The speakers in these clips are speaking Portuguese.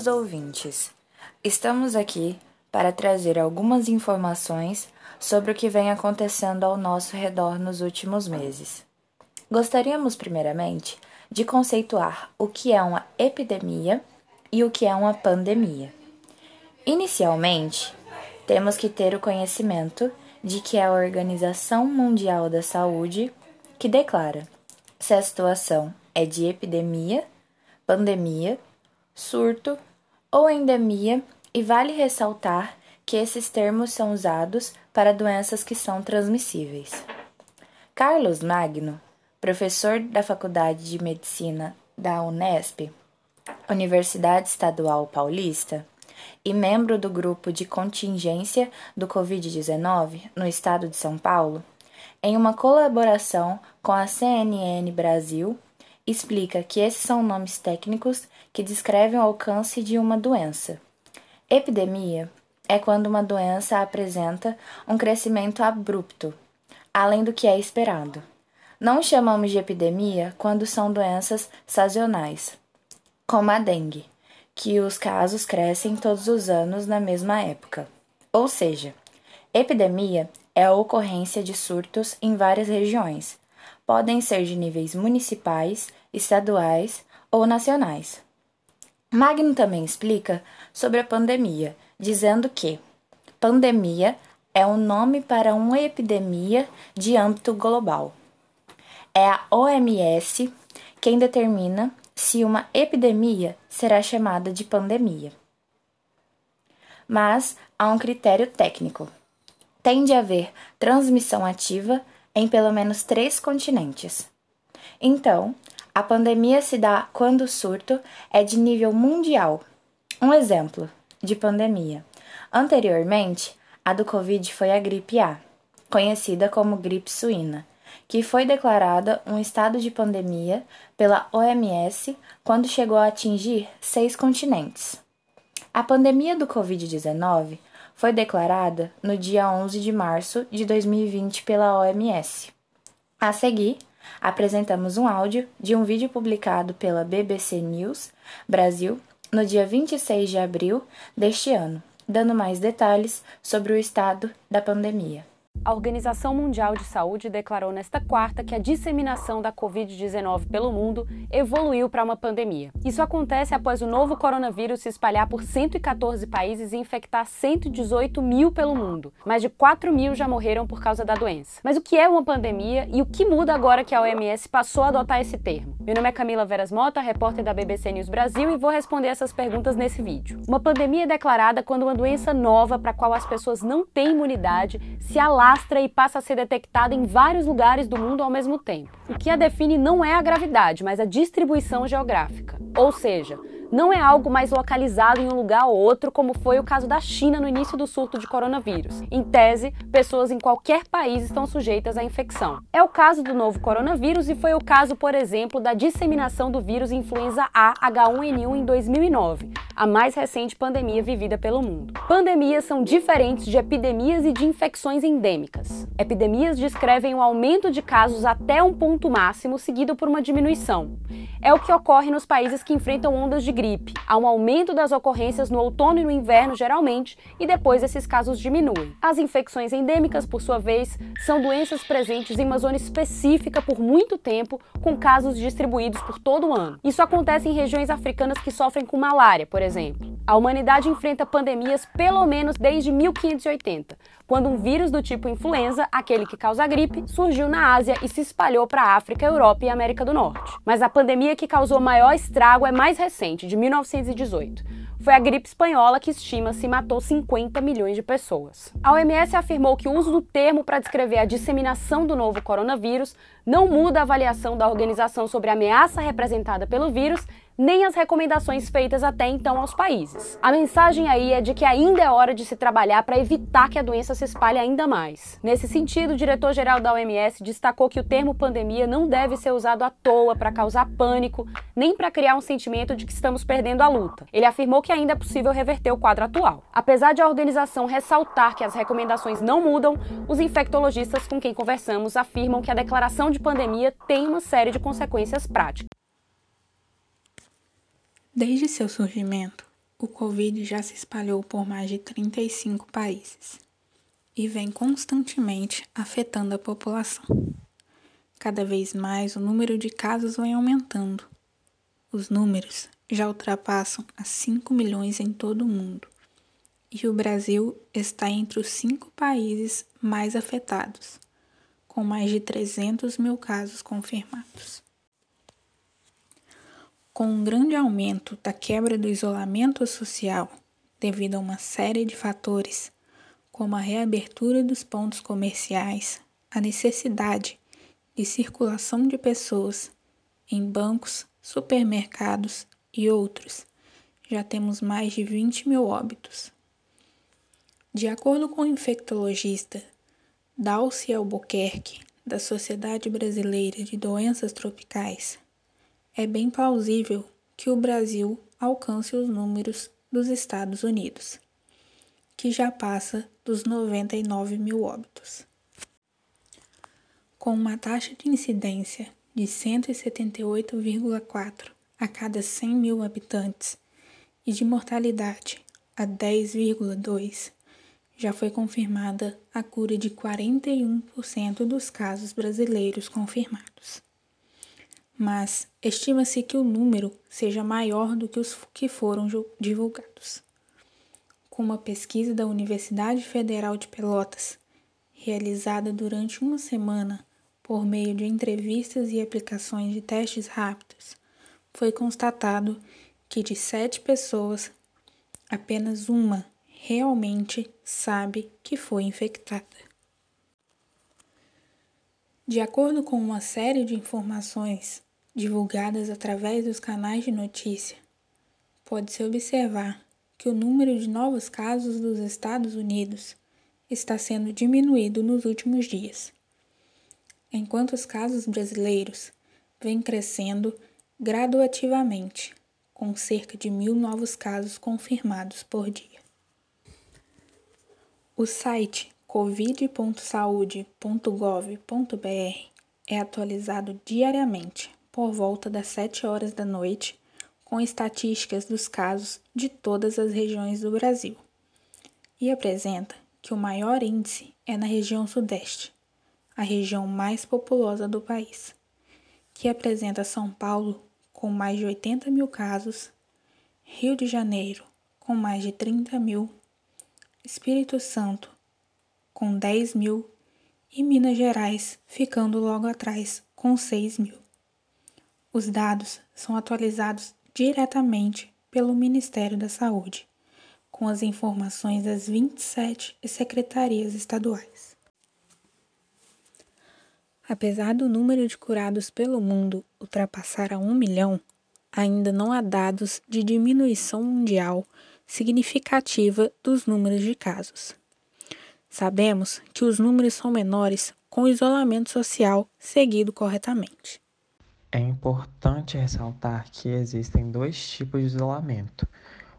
queridos ouvintes. Estamos aqui para trazer algumas informações sobre o que vem acontecendo ao nosso redor nos últimos meses. Gostaríamos, primeiramente, de conceituar o que é uma epidemia e o que é uma pandemia. Inicialmente, temos que ter o conhecimento de que é a Organização Mundial da Saúde que declara se a situação é de epidemia, pandemia, surto ou endemia, e vale ressaltar que esses termos são usados para doenças que são transmissíveis. Carlos Magno, professor da Faculdade de Medicina da Unesp, Universidade Estadual Paulista, e membro do grupo de contingência do Covid-19 no estado de São Paulo, em uma colaboração com a CNN Brasil, explica que esses são nomes técnicos que descrevem o alcance de uma doença. Epidemia é quando uma doença apresenta um crescimento abrupto, além do que é esperado. Não chamamos de epidemia quando são doenças sazonais, como a dengue, que os casos crescem todos os anos na mesma época. Ou seja, epidemia é a ocorrência de surtos em várias regiões. Podem ser de níveis municipais, estaduais ou nacionais. Magno também explica sobre a pandemia, dizendo que pandemia é o um nome para uma epidemia de âmbito global. É a OMS quem determina se uma epidemia será chamada de pandemia. Mas há um critério técnico. Tem de haver transmissão ativa em pelo menos três continentes. Então, a pandemia se dá quando o surto é de nível mundial. Um exemplo de pandemia. Anteriormente, a do Covid foi a gripe A, conhecida como gripe suína, que foi declarada um estado de pandemia pela OMS quando chegou a atingir seis continentes. A pandemia do Covid-19 foi declarada no dia 11 de março de 2020 pela OMS. A seguir, apresentamos um áudio de um vídeo publicado pela BBC News Brasil no dia 26 de abril deste ano, dando mais detalhes sobre o estado da pandemia. A Organização Mundial de Saúde declarou nesta quarta que a disseminação da Covid-19 pelo mundo evoluiu para uma pandemia. Isso acontece após o novo coronavírus se espalhar por 114 países e infectar 118 mil pelo mundo. Mais de 4 mil já morreram por causa da doença. Mas o que é uma pandemia e o que muda agora que a OMS passou a adotar esse termo? Meu nome é Camila Veras Mota, repórter da BBC News Brasil, e vou responder essas perguntas nesse vídeo. Uma pandemia é declarada quando uma doença nova para a qual as pessoas não têm imunidade se alastra alastra e passa a ser detectada em vários lugares do mundo ao mesmo tempo. O que a define não é a gravidade, mas a distribuição geográfica. Ou seja, não é algo mais localizado em um lugar ou outro, como foi o caso da China no início do surto de coronavírus. Em tese, pessoas em qualquer país estão sujeitas à infecção. É o caso do novo coronavírus e foi o caso, por exemplo, da disseminação do vírus influenza A H1N1 em 2009, a mais recente pandemia vivida pelo mundo. Pandemias são diferentes de epidemias e de infecções endêmicas. Epidemias descrevem um aumento de casos até um ponto máximo, seguido por uma diminuição. É o que ocorre nos países que enfrentam ondas de gripe. Há um aumento das ocorrências no outono e no inverno, geralmente, e depois esses casos diminuem. As infecções endêmicas, por sua vez, são doenças presentes em uma zona específica por muito tempo, com casos distribuídos por todo o ano. Isso acontece em regiões africanas que sofrem com malária, por exemplo. A humanidade enfrenta pandemias pelo menos desde 1580, quando um vírus do tipo influenza, aquele que causa gripe, surgiu na Ásia e se espalhou para a África, Europa e América do Norte. Mas a pandemia que causou maior estrago é mais recente, de 1918. Foi a gripe espanhola que estima-se matou 50 milhões de pessoas. A OMS afirmou que o uso do termo para descrever a disseminação do novo coronavírus não muda a avaliação da organização sobre a ameaça representada pelo vírus nem as recomendações feitas até então aos países. A mensagem aí é de que ainda é hora de se trabalhar para evitar que a doença se espalhe ainda mais. Nesse sentido, o diretor-geral da OMS destacou que o termo pandemia não deve ser usado à toa para causar pânico, nem para criar um sentimento de que estamos perdendo a luta. Ele afirmou que ainda é possível reverter o quadro atual. Apesar de a organização ressaltar que as recomendações não mudam, os infectologistas com quem conversamos afirmam que a declaração de pandemia tem uma série de consequências práticas. Desde seu surgimento, O Covid já se espalhou por mais de 35 países e vem constantemente afetando a população. Cada vez mais o número de casos vem aumentando. Os números já ultrapassam a 5 milhões em todo o mundo e o Brasil está entre os cinco países mais afetados, com mais de 300 mil casos confirmados. Com um grande aumento da quebra do isolamento social devido a uma série de fatores, como a reabertura dos pontos comerciais, a necessidade de circulação de pessoas em bancos, supermercados e outros, já temos mais de 20 mil óbitos. De acordo com o infectologista Dalcy Albuquerque, da Sociedade Brasileira de Doenças Tropicais, é bem plausível que o Brasil alcance os números dos Estados Unidos, que já passa dos 99 mil óbitos. Com uma taxa de incidência de 178,4 a cada 100 mil habitantes e de mortalidade a 10,2, já foi confirmada a cura de 41% dos casos brasileiros confirmados mas estima-se que o número seja maior do que os que foram divulgados. Com uma pesquisa da Universidade Federal de Pelotas, realizada durante uma semana por meio de entrevistas e aplicações de testes rápidos, foi constatado que de sete pessoas, apenas uma realmente sabe que foi infectada. De acordo com uma série de informações divulgadas através dos canais de notícia, pode-se observar que o número de novos casos dos Estados Unidos está sendo diminuído nos últimos dias, enquanto os casos brasileiros vêm crescendo graduativamente, com cerca de mil novos casos confirmados por dia. O site covid.saude.gov.br é atualizado diariamente por volta das 7 horas da noite, com estatísticas dos casos de todas as regiões do Brasil. E apresenta que o maior índice é na região Sudeste, a região mais populosa do país, que apresenta São Paulo com mais de 80 mil casos, Rio de Janeiro com mais de 30 mil, Espírito Santo com 10 mil e Minas Gerais ficando logo atrás com 6 mil. Os dados são atualizados diretamente pelo Ministério da Saúde, com as informações das 27 secretarias estaduais. Apesar do número de curados pelo mundo ultrapassar a um milhão, ainda não há dados de diminuição mundial significativa dos números de casos. Sabemos que os números são menores com isolamento social seguido corretamente. É importante ressaltar que existem dois tipos de isolamento: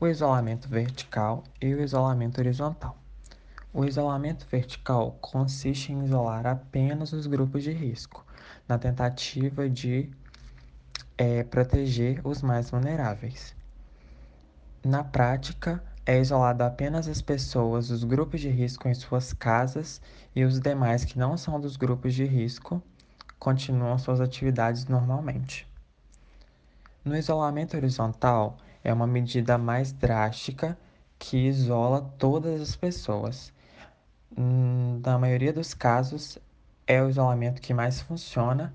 o isolamento vertical e o isolamento horizontal. O isolamento vertical consiste em isolar apenas os grupos de risco, na tentativa de é, proteger os mais vulneráveis. Na prática, é isolado apenas as pessoas dos grupos de risco em suas casas e os demais que não são dos grupos de risco continuam suas atividades normalmente. No isolamento horizontal, é uma medida mais drástica que isola todas as pessoas. Hum, na maioria dos casos, é o isolamento que mais funciona,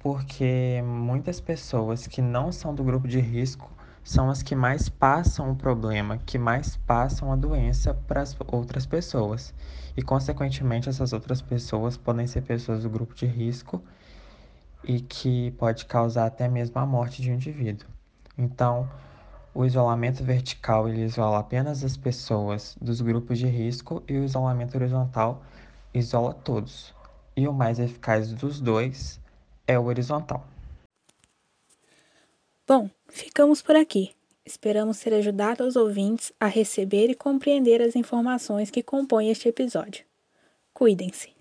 porque muitas pessoas que não são do grupo de risco são as que mais passam o problema, que mais passam a doença para as outras pessoas. E, consequentemente, essas outras pessoas podem ser pessoas do grupo de risco e que pode causar até mesmo a morte de um indivíduo. Então, o isolamento vertical ele isola apenas as pessoas dos grupos de risco e o isolamento horizontal isola todos. E o mais eficaz dos dois é o horizontal. Bom, ficamos por aqui. Esperamos ter ajudado os ouvintes a receber e compreender as informações que compõem este episódio. Cuidem-se!